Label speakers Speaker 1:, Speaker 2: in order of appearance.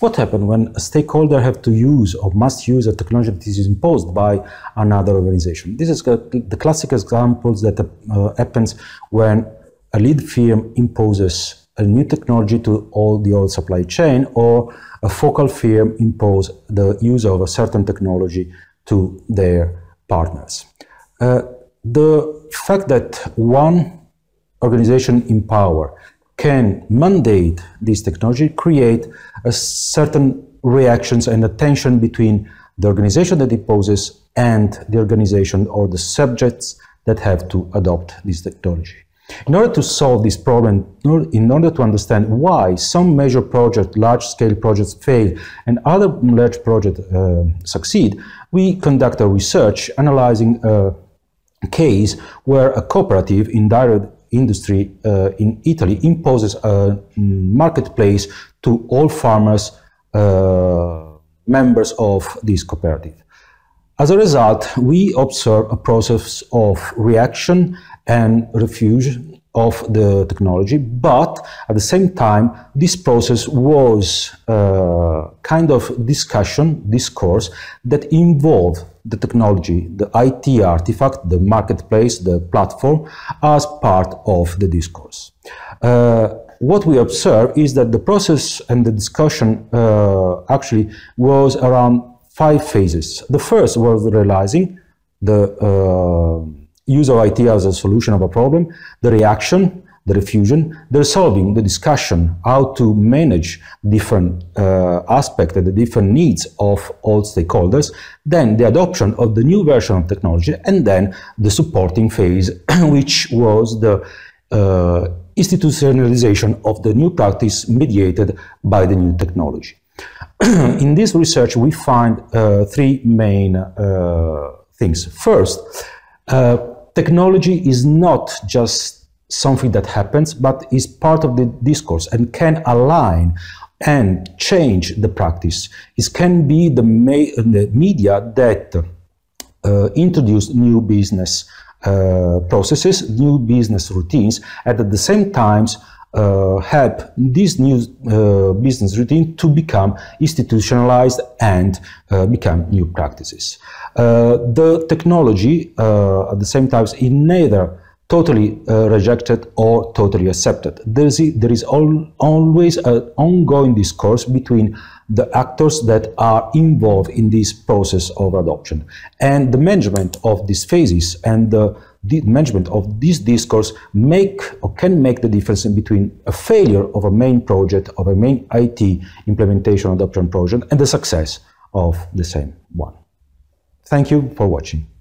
Speaker 1: what happens when a stakeholder have to use or must use a technology that is imposed by another organization. This is the classic examples that uh, happens when a lead firm imposes a new technology to all the old supply chain or a focal firm impose the use of a certain technology to their partners. Uh, the fact that one organization in power can mandate this technology create a certain reactions and a tension between the organization that imposes and the organization or the subjects that have to adopt this technology. In order to solve this problem, in order to understand why some major projects, large-scale projects fail and other large projects uh, succeed, we conduct a research analyzing a case where a cooperative in direct industry uh, in Italy imposes a marketplace to all farmers, uh, members of this cooperative. As a result, we observe a process of reaction and refuge of the technology, but at the same time, this process was uh, kind of discussion, discourse that involve the technology, the IT artifact, the marketplace, the platform, as part of the discourse. Uh, what we observe is that the process and the discussion uh, actually was around five phases. The first was realizing the uh, use of IT as a solution of a problem, the reaction, the refusion, the resolving, the discussion, how to manage different uh, aspects and the different needs of all stakeholders, then the adoption of the new version of technology, and then the supporting phase, which was the uh, institutionalization of the new practice mediated by the new technology. In this research, we find uh, three main uh, things. First, uh, technology is not just something that happens, but is part of the discourse and can align and change the practice. It can be the, the media that uh, introduce new business uh, processes, new business routines, and at the same time uh, help this new uh, business routine to become institutionalized and uh, become new practices. Uh, the technology, at the same time, is in neither totally uh, rejected or totally accepted. There is, there is al always an ongoing discourse between the actors that are involved in this process of adoption. And the management of these phases and the, the management of this discourse make or can make the difference between a failure of a main project, of a main IT implementation adoption project, and the success of the same one. Thank you for watching.